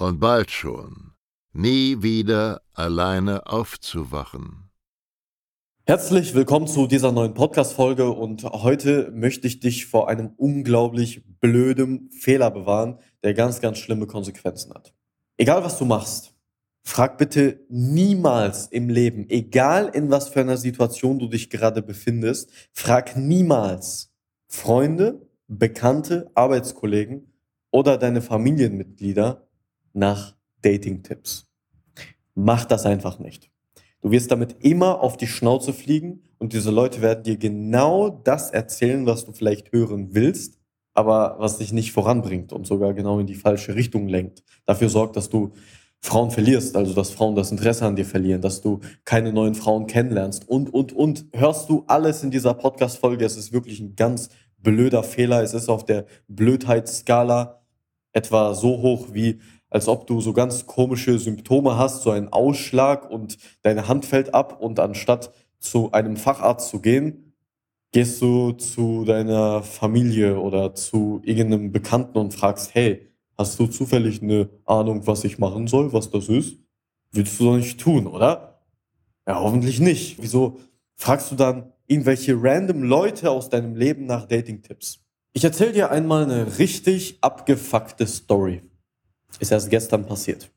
und bald schon nie wieder alleine aufzuwachen. Herzlich willkommen zu dieser neuen Podcast-Folge und heute möchte ich dich vor einem unglaublich blöden Fehler bewahren, der ganz, ganz schlimme Konsequenzen hat. Egal was du machst, Frag bitte niemals im Leben, egal in was für einer Situation du dich gerade befindest, frag niemals Freunde, Bekannte, Arbeitskollegen oder deine Familienmitglieder nach Dating-Tipps. Mach das einfach nicht. Du wirst damit immer auf die Schnauze fliegen und diese Leute werden dir genau das erzählen, was du vielleicht hören willst, aber was dich nicht voranbringt und sogar genau in die falsche Richtung lenkt. Dafür sorgt, dass du Frauen verlierst, also dass Frauen das Interesse an dir verlieren, dass du keine neuen Frauen kennenlernst und, und, und. Hörst du alles in dieser Podcast-Folge? Es ist wirklich ein ganz blöder Fehler. Es ist auf der Blödheitsskala etwa so hoch wie, als ob du so ganz komische Symptome hast, so einen Ausschlag und deine Hand fällt ab und anstatt zu einem Facharzt zu gehen, gehst du zu deiner Familie oder zu irgendeinem Bekannten und fragst, hey, Hast du zufällig eine Ahnung, was ich machen soll, was das ist? Willst du doch nicht tun, oder? Ja, hoffentlich nicht. Wieso fragst du dann irgendwelche random Leute aus deinem Leben nach Dating-Tipps? Ich erzähle dir einmal eine richtig abgefuckte Story. Ist erst gestern passiert.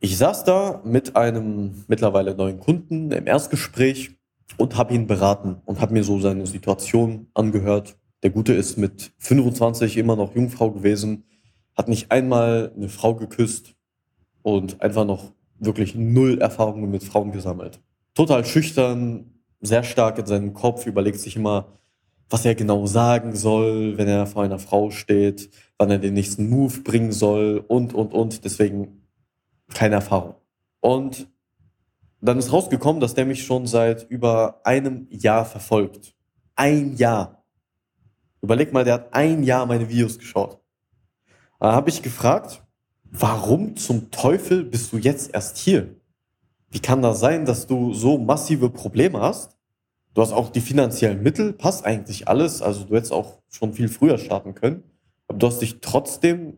Ich saß da mit einem mittlerweile neuen Kunden im Erstgespräch und habe ihn beraten und habe mir so seine Situation angehört. Der Gute ist mit 25 immer noch Jungfrau gewesen, hat nicht einmal eine Frau geküsst und einfach noch wirklich null Erfahrungen mit Frauen gesammelt. Total schüchtern, sehr stark in seinem Kopf, überlegt sich immer, was er genau sagen soll, wenn er vor einer Frau steht, wann er den nächsten Move bringen soll und, und, und. Deswegen keine Erfahrung. Und dann ist rausgekommen, dass der mich schon seit über einem Jahr verfolgt. Ein Jahr. Überleg mal, der hat ein Jahr meine Videos geschaut. Da habe ich gefragt, warum zum Teufel bist du jetzt erst hier? Wie kann das sein, dass du so massive Probleme hast? Du hast auch die finanziellen Mittel, passt eigentlich alles. Also du hättest auch schon viel früher starten können. Aber du hast dich trotzdem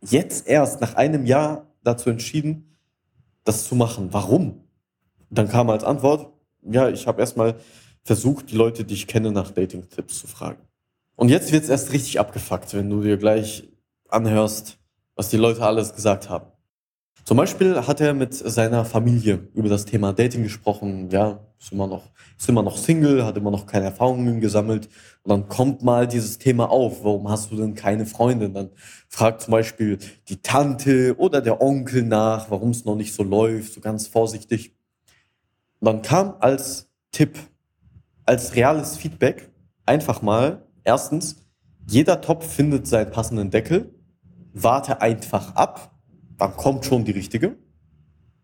jetzt erst nach einem Jahr dazu entschieden, das zu machen. Warum? Dann kam als Antwort, ja, ich habe erstmal versucht, die Leute, die ich kenne, nach Dating-Tipps zu fragen. Und jetzt wird es erst richtig abgefuckt, wenn du dir gleich anhörst, was die Leute alles gesagt haben. Zum Beispiel hat er mit seiner Familie über das Thema Dating gesprochen. Ja, ist immer noch, ist immer noch Single, hat immer noch keine Erfahrungen gesammelt. Und dann kommt mal dieses Thema auf. Warum hast du denn keine Freundin? Dann fragt zum Beispiel die Tante oder der Onkel nach, warum es noch nicht so läuft, so ganz vorsichtig. Und dann kam als Tipp, als reales Feedback einfach mal, erstens, jeder Topf findet seinen passenden Deckel warte einfach ab, dann kommt schon die richtige.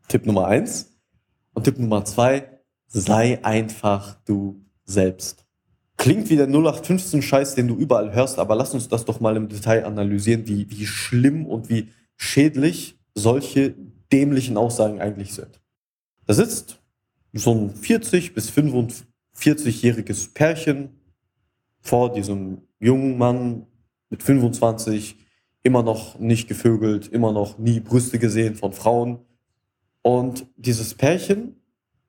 Tipp Nummer eins. Und Tipp Nummer zwei, sei einfach du selbst. Klingt wie der 0815-Scheiß, den du überall hörst, aber lass uns das doch mal im Detail analysieren, wie, wie schlimm und wie schädlich solche dämlichen Aussagen eigentlich sind. Da sitzt so ein 40 bis 45-jähriges Pärchen vor diesem jungen Mann mit 25, immer noch nicht gevögelt, immer noch nie Brüste gesehen von Frauen. Und dieses Pärchen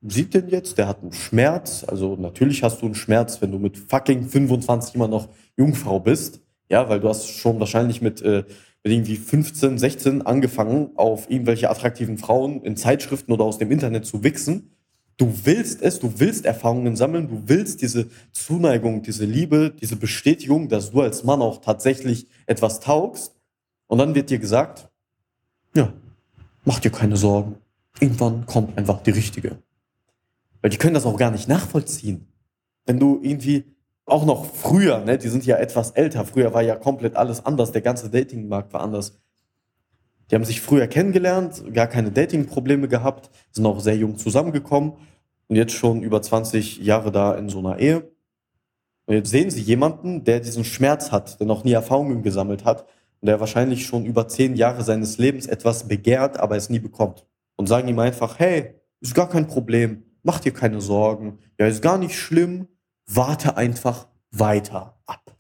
sieht den jetzt, der hat einen Schmerz. Also natürlich hast du einen Schmerz, wenn du mit fucking 25 immer noch Jungfrau bist. Ja, weil du hast schon wahrscheinlich mit äh, mit irgendwie 15, 16 angefangen, auf irgendwelche attraktiven Frauen in Zeitschriften oder aus dem Internet zu wichsen. Du willst es, du willst Erfahrungen sammeln, du willst diese Zuneigung, diese Liebe, diese Bestätigung, dass du als Mann auch tatsächlich etwas taugst. Und dann wird dir gesagt, ja, mach dir keine Sorgen. Irgendwann kommt einfach die richtige. Weil die können das auch gar nicht nachvollziehen. Wenn du irgendwie auch noch früher, ne, die sind ja etwas älter, früher war ja komplett alles anders, der ganze Datingmarkt war anders. Die haben sich früher kennengelernt, gar keine Datingprobleme gehabt, sind auch sehr jung zusammengekommen und jetzt schon über 20 Jahre da in so einer Ehe. Und jetzt sehen sie jemanden, der diesen Schmerz hat, der noch nie Erfahrungen gesammelt hat der wahrscheinlich schon über zehn Jahre seines Lebens etwas begehrt, aber es nie bekommt. Und sagen ihm einfach, hey, ist gar kein Problem, mach dir keine Sorgen, ja, ist gar nicht schlimm, warte einfach weiter ab.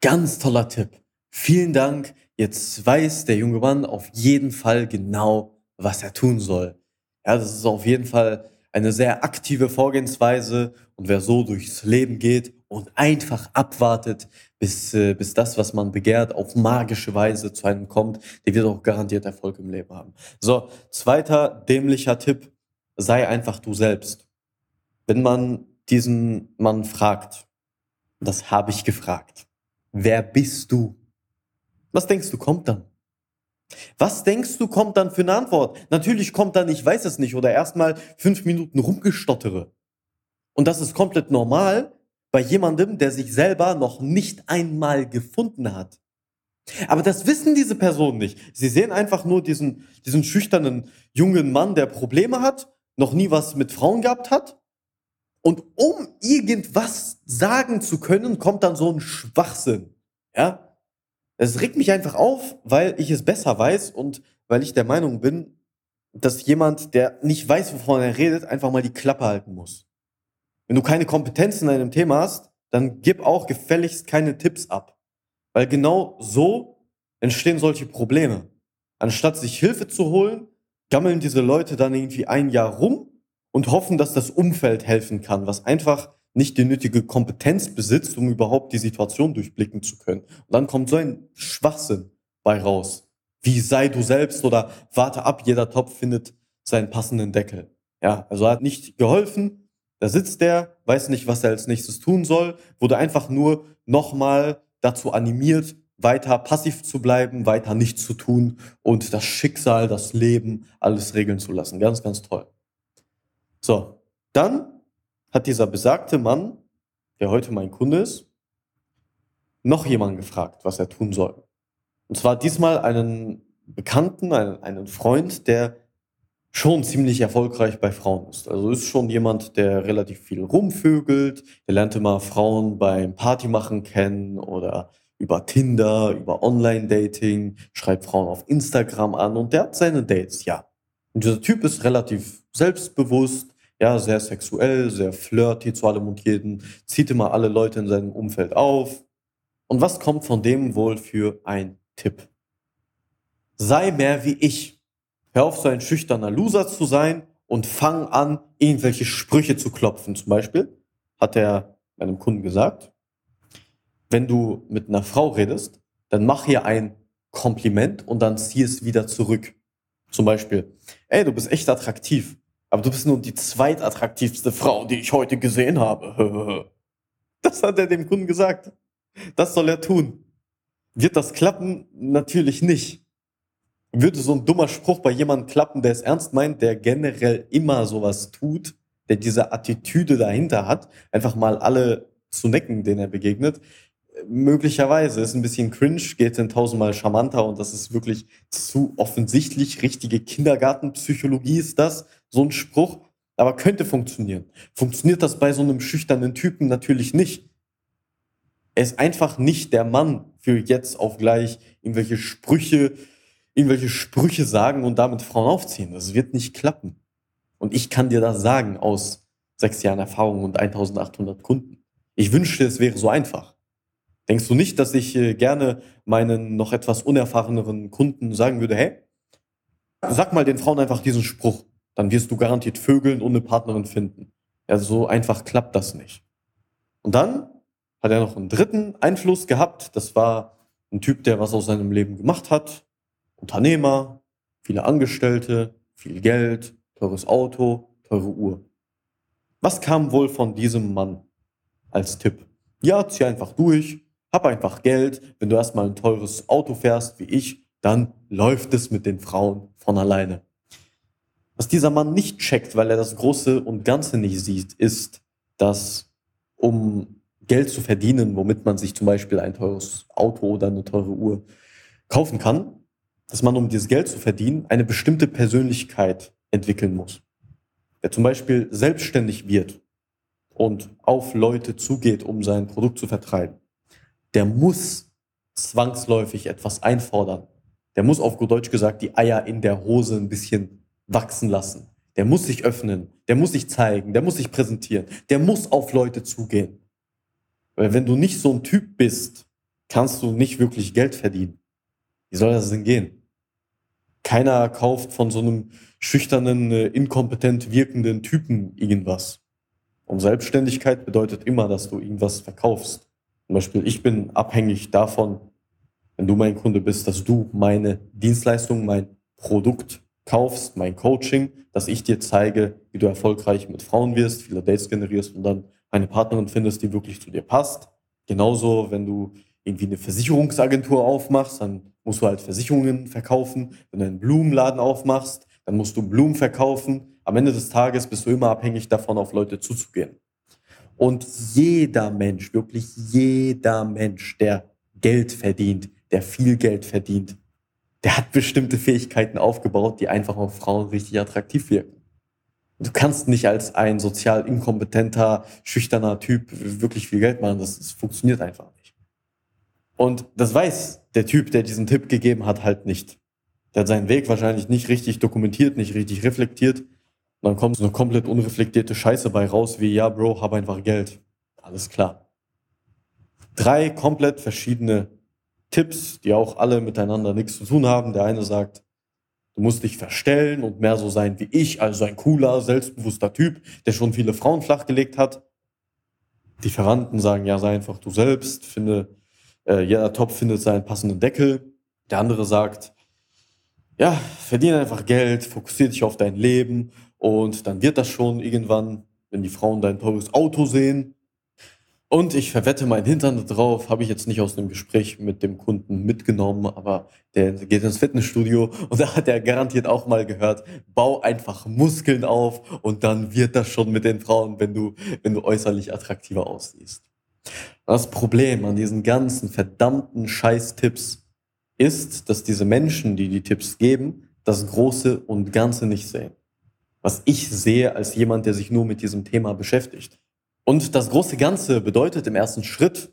Ganz toller Tipp. Vielen Dank. Jetzt weiß der junge Mann auf jeden Fall genau, was er tun soll. Ja, das ist auf jeden Fall eine sehr aktive Vorgehensweise und wer so durchs Leben geht und einfach abwartet, bis, äh, bis das, was man begehrt, auf magische Weise zu einem kommt, der wird auch garantiert Erfolg im Leben haben. So, zweiter dämlicher Tipp, sei einfach du selbst. Wenn man diesen Mann fragt, das habe ich gefragt, wer bist du? Was denkst du, kommt dann? Was denkst du, kommt dann für eine Antwort? Natürlich kommt dann, ich weiß es nicht, oder erstmal fünf Minuten rumgestottere. Und das ist komplett normal bei jemandem, der sich selber noch nicht einmal gefunden hat. Aber das wissen diese Personen nicht. Sie sehen einfach nur diesen, diesen schüchternen jungen Mann, der Probleme hat, noch nie was mit Frauen gehabt hat. Und um irgendwas sagen zu können, kommt dann so ein Schwachsinn. Ja, es regt mich einfach auf, weil ich es besser weiß und weil ich der Meinung bin, dass jemand, der nicht weiß, wovon er redet, einfach mal die Klappe halten muss. Wenn du keine Kompetenz in einem Thema hast, dann gib auch gefälligst keine Tipps ab. Weil genau so entstehen solche Probleme. Anstatt sich Hilfe zu holen, gammeln diese Leute dann irgendwie ein Jahr rum und hoffen, dass das Umfeld helfen kann, was einfach nicht die nötige Kompetenz besitzt, um überhaupt die Situation durchblicken zu können. Und dann kommt so ein Schwachsinn bei raus. Wie sei du selbst oder warte ab, jeder Topf findet seinen passenden Deckel. Ja, also hat nicht geholfen. Da sitzt der, weiß nicht, was er als nächstes tun soll, wurde einfach nur nochmal dazu animiert, weiter passiv zu bleiben, weiter nichts zu tun und das Schicksal, das Leben, alles regeln zu lassen. Ganz, ganz toll. So, dann hat dieser besagte Mann, der heute mein Kunde ist, noch jemanden gefragt, was er tun soll. Und zwar diesmal einen Bekannten, einen, einen Freund, der schon ziemlich erfolgreich bei Frauen ist. Also ist schon jemand, der relativ viel rumvögelt, der lernte mal Frauen beim Partymachen kennen oder über Tinder, über Online-Dating, schreibt Frauen auf Instagram an und der hat seine Dates, ja. Und dieser Typ ist relativ selbstbewusst, ja, sehr sexuell, sehr flirty zu allem und jeden, zieht immer alle Leute in seinem Umfeld auf. Und was kommt von dem wohl für ein Tipp? Sei mehr wie ich. Hör auf, so ein schüchterner Loser zu sein und fang an, irgendwelche Sprüche zu klopfen. Zum Beispiel hat er meinem Kunden gesagt, wenn du mit einer Frau redest, dann mach ihr ein Kompliment und dann zieh es wieder zurück. Zum Beispiel, ey, du bist echt attraktiv. Aber du bist nur die zweitattraktivste Frau, die ich heute gesehen habe. Das hat er dem Kunden gesagt. Das soll er tun. Wird das klappen? Natürlich nicht. Würde so ein dummer Spruch bei jemandem klappen, der es ernst meint, der generell immer sowas tut, der diese Attitüde dahinter hat, einfach mal alle zu necken, denen er begegnet, möglicherweise ist ein bisschen cringe, geht in tausendmal charmanter und das ist wirklich zu offensichtlich. Richtige Kindergartenpsychologie ist das, so ein Spruch, aber könnte funktionieren. Funktioniert das bei so einem schüchternen Typen natürlich nicht. Er ist einfach nicht der Mann für jetzt auf gleich irgendwelche Sprüche, irgendwelche Sprüche sagen und damit Frauen aufziehen. Das wird nicht klappen. Und ich kann dir das sagen aus sechs Jahren Erfahrung und 1800 Kunden. Ich wünschte, es wäre so einfach. Denkst du nicht, dass ich äh, gerne meinen noch etwas unerfahreneren Kunden sagen würde, hey, sag mal den Frauen einfach diesen Spruch, dann wirst du garantiert vögeln und eine Partnerin finden. Ja, so einfach klappt das nicht. Und dann hat er noch einen dritten Einfluss gehabt, das war ein Typ, der was aus seinem Leben gemacht hat, Unternehmer, viele Angestellte, viel Geld, teures Auto, teure Uhr. Was kam wohl von diesem Mann als Tipp? Ja, zieh einfach durch, hab einfach Geld. Wenn du erstmal ein teures Auto fährst, wie ich, dann läuft es mit den Frauen von alleine. Was dieser Mann nicht checkt, weil er das Große und Ganze nicht sieht, ist, dass um Geld zu verdienen, womit man sich zum Beispiel ein teures Auto oder eine teure Uhr kaufen kann, dass man, um dieses Geld zu verdienen, eine bestimmte Persönlichkeit entwickeln muss. Der zum Beispiel selbstständig wird und auf Leute zugeht, um sein Produkt zu vertreiben, der muss zwangsläufig etwas einfordern. Der muss auf gut Deutsch gesagt die Eier in der Hose ein bisschen wachsen lassen. Der muss sich öffnen, der muss sich zeigen, der muss sich präsentieren, der muss auf Leute zugehen. Weil wenn du nicht so ein Typ bist, kannst du nicht wirklich Geld verdienen. Wie soll das denn gehen? Keiner kauft von so einem schüchternen, äh, inkompetent wirkenden Typen irgendwas. Und Selbstständigkeit bedeutet immer, dass du irgendwas verkaufst. Zum Beispiel, ich bin abhängig davon, wenn du mein Kunde bist, dass du meine Dienstleistung, mein Produkt kaufst, mein Coaching, dass ich dir zeige, wie du erfolgreich mit Frauen wirst, viele Dates generierst und dann eine Partnerin findest, die wirklich zu dir passt. Genauso, wenn du irgendwie eine Versicherungsagentur aufmachst, dann musst du halt Versicherungen verkaufen. Wenn du einen Blumenladen aufmachst, dann musst du Blumen verkaufen. Am Ende des Tages bist du immer abhängig davon, auf Leute zuzugehen. Und jeder Mensch, wirklich jeder Mensch, der Geld verdient, der viel Geld verdient, der hat bestimmte Fähigkeiten aufgebaut, die einfach auf Frauen richtig attraktiv wirken. Du kannst nicht als ein sozial inkompetenter, schüchterner Typ wirklich viel Geld machen. Das, das funktioniert einfach nicht. Und das weiß der Typ, der diesen Tipp gegeben hat, halt nicht. Der hat seinen Weg wahrscheinlich nicht richtig dokumentiert, nicht richtig reflektiert. Und dann kommt so eine komplett unreflektierte Scheiße bei raus, wie, ja, Bro, hab einfach Geld. Alles klar. Drei komplett verschiedene Tipps, die auch alle miteinander nichts zu tun haben. Der eine sagt, du musst dich verstellen und mehr so sein wie ich, also ein cooler, selbstbewusster Typ, der schon viele Frauen flachgelegt hat. Die Verwandten sagen, ja, sei einfach du selbst, finde äh, jeder Topf findet seinen passenden Deckel. Der andere sagt, ja, verdiene einfach Geld, fokussiere dich auf dein Leben und dann wird das schon irgendwann, wenn die Frauen dein teures Auto sehen. Und ich verwette mein Hintern drauf, habe ich jetzt nicht aus dem Gespräch mit dem Kunden mitgenommen, aber der geht ins Fitnessstudio und da hat er garantiert auch mal gehört, bau einfach Muskeln auf und dann wird das schon mit den Frauen, wenn du, wenn du äußerlich attraktiver aussiehst. Das Problem an diesen ganzen verdammten Scheiß-Tipps ist, dass diese Menschen, die die Tipps geben, das Große und Ganze nicht sehen. Was ich sehe als jemand, der sich nur mit diesem Thema beschäftigt. Und das große Ganze bedeutet im ersten Schritt,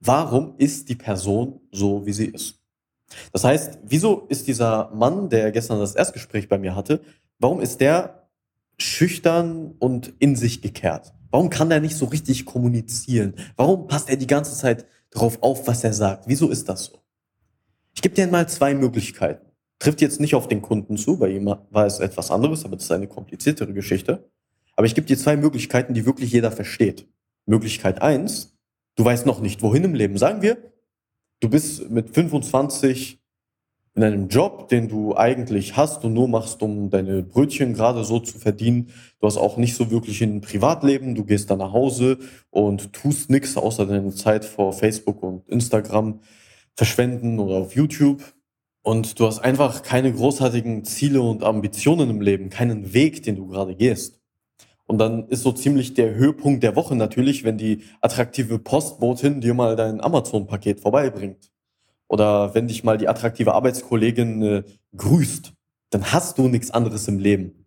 warum ist die Person so, wie sie ist? Das heißt, wieso ist dieser Mann, der gestern das Erstgespräch bei mir hatte, warum ist der schüchtern und in sich gekehrt? Warum kann er nicht so richtig kommunizieren? Warum passt er die ganze Zeit darauf auf, was er sagt? Wieso ist das so? Ich gebe dir mal zwei Möglichkeiten. Trifft jetzt nicht auf den Kunden zu, bei ihm war es etwas anderes, aber das ist eine kompliziertere Geschichte. Aber ich gebe dir zwei Möglichkeiten, die wirklich jeder versteht. Möglichkeit eins: du weißt noch nicht, wohin im Leben. Sagen wir, du bist mit 25 in einem Job, den du eigentlich hast und nur machst, um deine Brötchen gerade so zu verdienen. Du hast auch nicht so wirklich ein Privatleben. Du gehst dann nach Hause und tust nichts außer deine Zeit vor Facebook und Instagram verschwenden oder auf YouTube. Und du hast einfach keine großartigen Ziele und Ambitionen im Leben, keinen Weg, den du gerade gehst. Und dann ist so ziemlich der Höhepunkt der Woche natürlich, wenn die attraktive Postbotin dir mal dein Amazon-Paket vorbeibringt oder wenn dich mal die attraktive Arbeitskollegin äh, grüßt, dann hast du nichts anderes im Leben.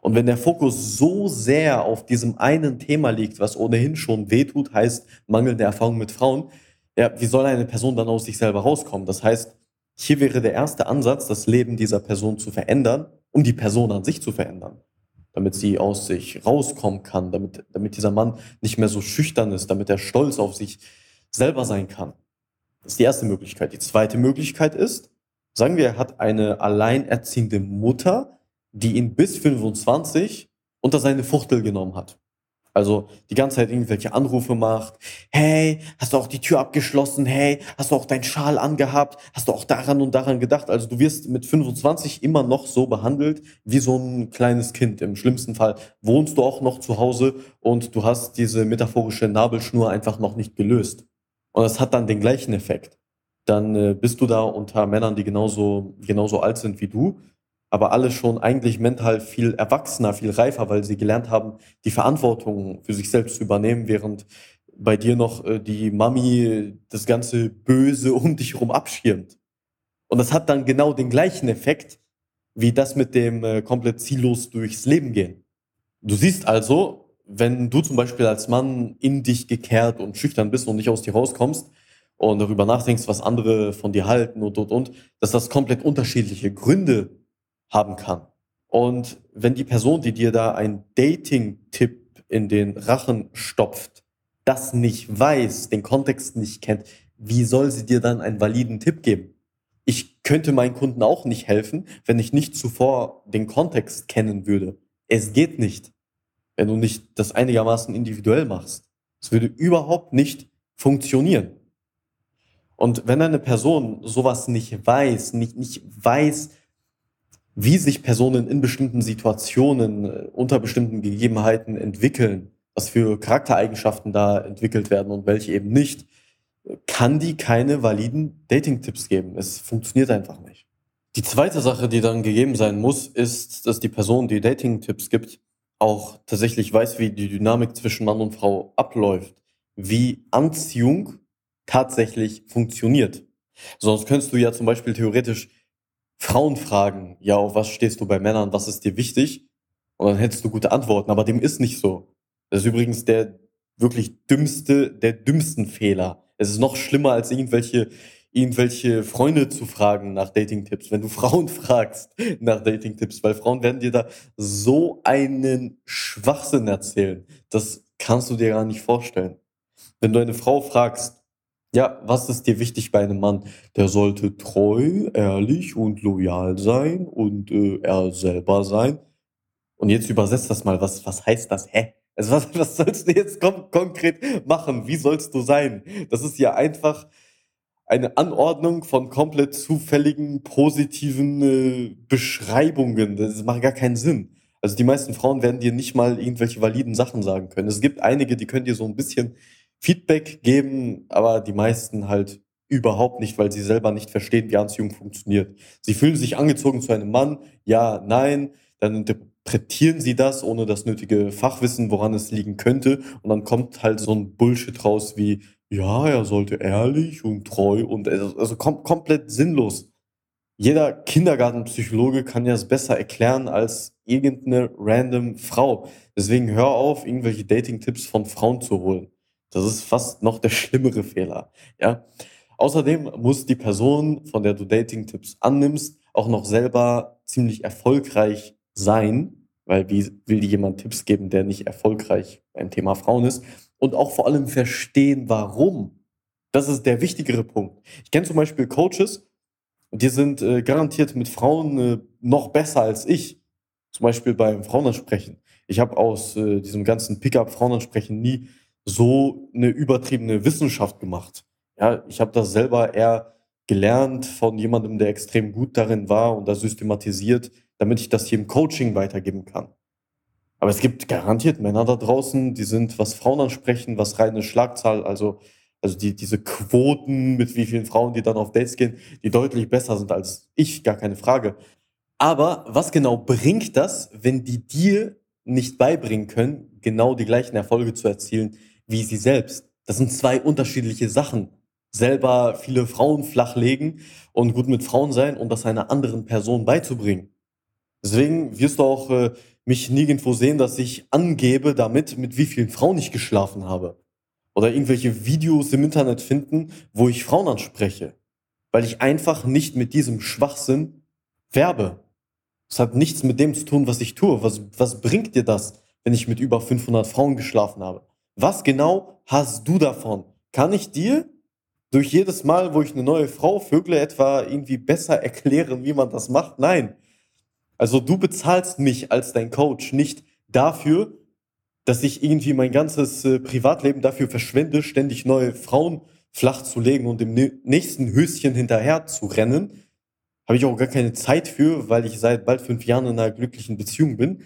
Und wenn der Fokus so sehr auf diesem einen Thema liegt, was ohnehin schon wehtut, heißt mangelnde Erfahrung mit Frauen, ja, wie soll eine Person dann aus sich selber rauskommen? Das heißt, hier wäre der erste Ansatz, das Leben dieser Person zu verändern, um die Person an sich zu verändern. Damit sie aus sich rauskommen kann, damit, damit dieser Mann nicht mehr so schüchtern ist, damit er stolz auf sich selber sein kann. Das ist die erste Möglichkeit. Die zweite Möglichkeit ist, sagen wir, er hat eine alleinerziehende Mutter, die ihn bis 25 unter seine Fuchtel genommen hat. Also die ganze Zeit irgendwelche Anrufe macht. Hey, hast du auch die Tür abgeschlossen? Hey, hast du auch deinen Schal angehabt? Hast du auch daran und daran gedacht? Also du wirst mit 25 immer noch so behandelt wie so ein kleines Kind. Im schlimmsten Fall wohnst du auch noch zu Hause und du hast diese metaphorische Nabelschnur einfach noch nicht gelöst. Und das hat dann den gleichen Effekt. Dann äh, bist du da unter Männern, die genauso, genauso alt sind wie du aber alle schon eigentlich mental viel erwachsener, viel reifer, weil sie gelernt haben, die Verantwortung für sich selbst zu übernehmen, während bei dir noch äh, die Mami das ganze Böse um dich herum abschirmt. Und das hat dann genau den gleichen Effekt wie das mit dem äh, komplett ziellos durchs Leben gehen. Du siehst also, wenn du zum Beispiel als Mann in dich gekehrt und schüchtern bist und nicht aus dir rauskommst und darüber nachdenkst, was andere von dir halten und und und, dass das komplett unterschiedliche Gründe haben kann. Und wenn die Person, die dir da einen Dating-Tipp in den Rachen stopft, das nicht weiß, den Kontext nicht kennt, wie soll sie dir dann einen validen Tipp geben? Ich könnte meinen Kunden auch nicht helfen, wenn ich nicht zuvor den Kontext kennen würde. Es geht nicht, wenn du nicht das einigermaßen individuell machst. Es würde überhaupt nicht funktionieren. Und wenn eine Person sowas nicht weiß, nicht, nicht weiß, wie sich Personen in bestimmten Situationen, äh, unter bestimmten Gegebenheiten entwickeln, was für Charaktereigenschaften da entwickelt werden und welche eben nicht, kann die keine validen Dating-Tipps geben. Es funktioniert einfach nicht. Die zweite Sache, die dann gegeben sein muss, ist, dass die Person, die Dating-Tipps gibt, auch tatsächlich weiß, wie die Dynamik zwischen Mann und Frau abläuft, wie Anziehung tatsächlich funktioniert. Sonst könntest du ja zum Beispiel theoretisch Frauen fragen, ja, auf was stehst du bei Männern, was ist dir wichtig? Und dann hättest du gute Antworten, aber dem ist nicht so. Das ist übrigens der wirklich dümmste, der dümmsten Fehler. Es ist noch schlimmer, als irgendwelche, irgendwelche Freunde zu fragen nach Dating-Tipps. Wenn du Frauen fragst nach Dating-Tipps, weil Frauen werden dir da so einen Schwachsinn erzählen. Das kannst du dir gar nicht vorstellen. Wenn du eine Frau fragst, ja, was ist dir wichtig bei einem Mann? Der sollte treu, ehrlich und loyal sein und äh, er selber sein. Und jetzt übersetzt das mal. Was, was heißt das? Hä? Also was, was sollst du jetzt kon konkret machen? Wie sollst du sein? Das ist ja einfach eine Anordnung von komplett zufälligen, positiven äh, Beschreibungen. Das macht gar keinen Sinn. Also die meisten Frauen werden dir nicht mal irgendwelche validen Sachen sagen können. Es gibt einige, die können dir so ein bisschen Feedback geben, aber die meisten halt überhaupt nicht, weil sie selber nicht verstehen, wie Anziehung funktioniert. Sie fühlen sich angezogen zu einem Mann, ja, nein, dann interpretieren sie das ohne das nötige Fachwissen, woran es liegen könnte, und dann kommt halt so ein Bullshit raus wie, ja, er sollte ehrlich und treu und also, also kom komplett sinnlos. Jeder Kindergartenpsychologe kann ja es besser erklären als irgendeine random Frau. Deswegen hör auf, irgendwelche Dating-Tipps von Frauen zu holen. Das ist fast noch der schlimmere Fehler. Ja. Außerdem muss die Person, von der du Dating-Tipps annimmst, auch noch selber ziemlich erfolgreich sein, weil wie will dir jemand Tipps geben, der nicht erfolgreich beim Thema Frauen ist und auch vor allem verstehen, warum. Das ist der wichtigere Punkt. Ich kenne zum Beispiel Coaches, die sind äh, garantiert mit Frauen äh, noch besser als ich. Zum Beispiel beim Frauenansprechen. Ich habe aus äh, diesem ganzen Pickup-Frauenansprechen nie so eine übertriebene Wissenschaft gemacht. Ja, ich habe das selber eher gelernt von jemandem, der extrem gut darin war und das systematisiert, damit ich das hier im Coaching weitergeben kann. Aber es gibt garantiert Männer da draußen, die sind, was Frauen ansprechen, was reine Schlagzahl, also, also die, diese Quoten, mit wie vielen Frauen, die dann auf Dates gehen, die deutlich besser sind als ich, gar keine Frage. Aber was genau bringt das, wenn die dir nicht beibringen können, genau die gleichen Erfolge zu erzielen wie sie selbst. Das sind zwei unterschiedliche Sachen. Selber viele Frauen flachlegen und gut mit Frauen sein und das einer anderen Person beizubringen. Deswegen wirst du auch äh, mich nirgendwo sehen, dass ich angebe damit, mit wie vielen Frauen ich geschlafen habe. Oder irgendwelche Videos im Internet finden, wo ich Frauen anspreche. Weil ich einfach nicht mit diesem Schwachsinn werbe. Es hat nichts mit dem zu tun, was ich tue. Was, was bringt dir das, wenn ich mit über 500 Frauen geschlafen habe? Was genau hast du davon? Kann ich dir durch jedes Mal, wo ich eine neue Frau vögle, etwa irgendwie besser erklären, wie man das macht? Nein. Also du bezahlst mich als dein Coach nicht dafür, dass ich irgendwie mein ganzes äh, Privatleben dafür verschwende, ständig neue Frauen flach zu legen und dem nächsten Höschen hinterher zu rennen. Habe ich auch gar keine Zeit für, weil ich seit bald fünf Jahren in einer glücklichen Beziehung bin.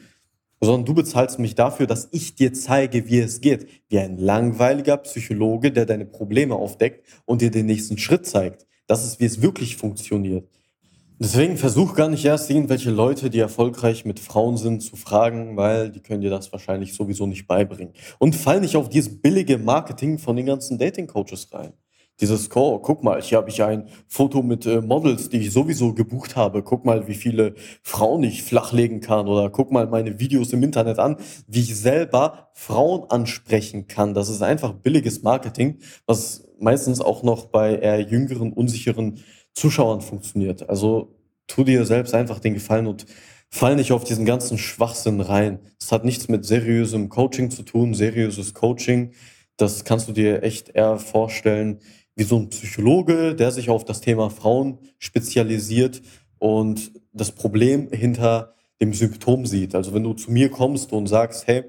Sondern du bezahlst mich dafür, dass ich dir zeige, wie es geht. Wie ein langweiliger Psychologe, der deine Probleme aufdeckt und dir den nächsten Schritt zeigt. Das ist, wie es wirklich funktioniert. Deswegen versuch gar nicht erst irgendwelche Leute, die erfolgreich mit Frauen sind, zu fragen, weil die können dir das wahrscheinlich sowieso nicht beibringen. Und fall nicht auf dieses billige Marketing von den ganzen Dating-Coaches rein. Dieses, oh, guck mal, hier habe ich ein Foto mit äh, Models, die ich sowieso gebucht habe. Guck mal, wie viele Frauen ich flachlegen kann. Oder guck mal meine Videos im Internet an, wie ich selber Frauen ansprechen kann. Das ist einfach billiges Marketing, was meistens auch noch bei eher jüngeren, unsicheren Zuschauern funktioniert. Also tu dir selbst einfach den Gefallen und fall nicht auf diesen ganzen Schwachsinn rein. Es hat nichts mit seriösem Coaching zu tun, seriöses Coaching. Das kannst du dir echt eher vorstellen wie so ein Psychologe, der sich auf das Thema Frauen spezialisiert und das Problem hinter dem Symptom sieht. Also wenn du zu mir kommst und sagst, hey,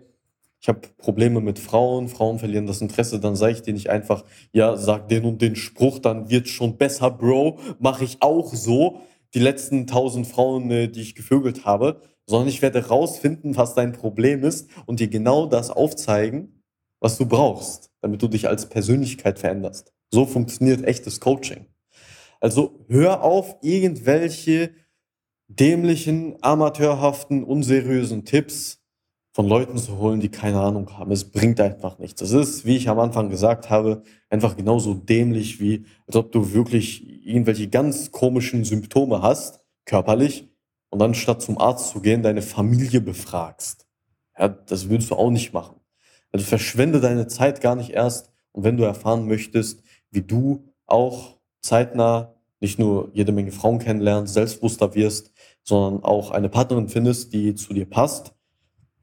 ich habe Probleme mit Frauen, Frauen verlieren das Interesse, dann sage ich dir nicht einfach, ja, sag den und den Spruch, dann wird schon besser, Bro, mache ich auch so, die letzten tausend Frauen, äh, die ich gevögelt habe, sondern ich werde rausfinden, was dein Problem ist und dir genau das aufzeigen, was du brauchst, damit du dich als Persönlichkeit veränderst. So funktioniert echtes Coaching. Also hör auf, irgendwelche dämlichen, amateurhaften, unseriösen Tipps von Leuten zu holen, die keine Ahnung haben. Es bringt einfach nichts. Es ist, wie ich am Anfang gesagt habe, einfach genauso dämlich, wie als ob du wirklich irgendwelche ganz komischen Symptome hast, körperlich, und dann statt zum Arzt zu gehen, deine Familie befragst. Ja, das würdest du auch nicht machen. Also verschwende deine Zeit gar nicht erst. Und wenn du erfahren möchtest, wie du auch zeitnah nicht nur jede Menge Frauen kennenlernst, selbstbewusster wirst, sondern auch eine Partnerin findest, die zu dir passt,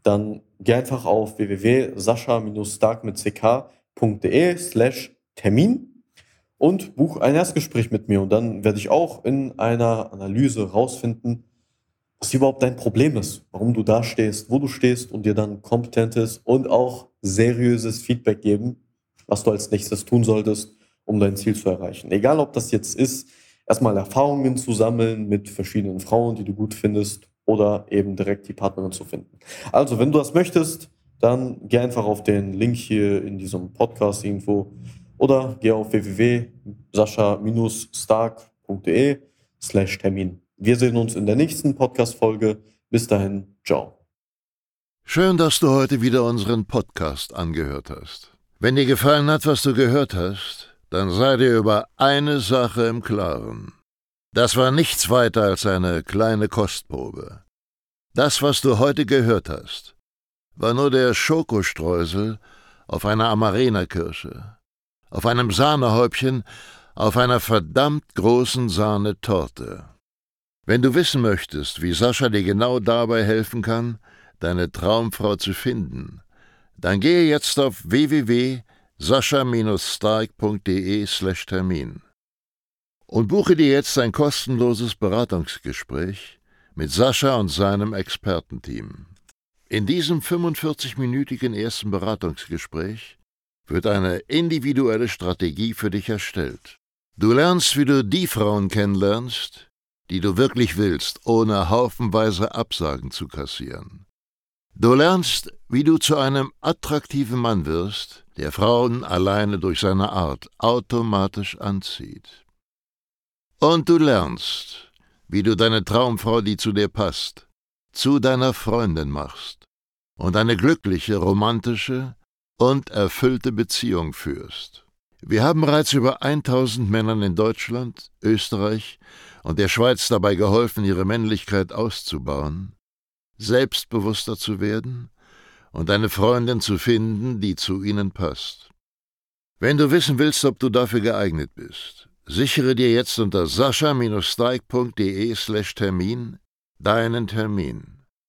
dann geh einfach auf www.sascha-stark mit ck.de slash Termin und buch ein Erstgespräch mit mir. Und dann werde ich auch in einer Analyse rausfinden, was überhaupt dein Problem ist, warum du da stehst, wo du stehst und dir dann kompetentes und auch seriöses Feedback geben, was du als nächstes tun solltest, um dein Ziel zu erreichen. Egal, ob das jetzt ist, erstmal Erfahrungen zu sammeln mit verschiedenen Frauen, die du gut findest oder eben direkt die Partnerin zu finden. Also, wenn du das möchtest, dann geh einfach auf den Link hier in diesem Podcast irgendwo oder geh auf www.sascha-stark.de slash Termin. Wir sehen uns in der nächsten Podcast-Folge. Bis dahin, ciao. Schön, dass du heute wieder unseren Podcast angehört hast. Wenn dir gefallen hat, was du gehört hast, dann sei dir über eine Sache im Klaren. Das war nichts weiter als eine kleine Kostprobe. Das, was du heute gehört hast, war nur der Schokostreusel auf einer Amarena-Kirsche, auf einem Sahnehäubchen, auf einer verdammt großen Sahnetorte. Wenn du wissen möchtest, wie Sascha dir genau dabei helfen kann, deine Traumfrau zu finden, dann gehe jetzt auf www.sascha-stark.de/termin und buche dir jetzt ein kostenloses Beratungsgespräch mit Sascha und seinem Expertenteam. In diesem 45-minütigen ersten Beratungsgespräch wird eine individuelle Strategie für dich erstellt. Du lernst, wie du die Frauen kennenlernst, die du wirklich willst, ohne haufenweise Absagen zu kassieren. Du lernst, wie du zu einem attraktiven Mann wirst, der Frauen alleine durch seine Art automatisch anzieht. Und du lernst, wie du deine Traumfrau, die zu dir passt, zu deiner Freundin machst und eine glückliche, romantische und erfüllte Beziehung führst. Wir haben bereits über 1000 Männern in Deutschland, Österreich und der Schweiz dabei geholfen, ihre Männlichkeit auszubauen, selbstbewusster zu werden und eine Freundin zu finden, die zu ihnen passt. Wenn du wissen willst, ob du dafür geeignet bist, Sichere dir jetzt unter sascha-steig.de slash Termin deinen Termin.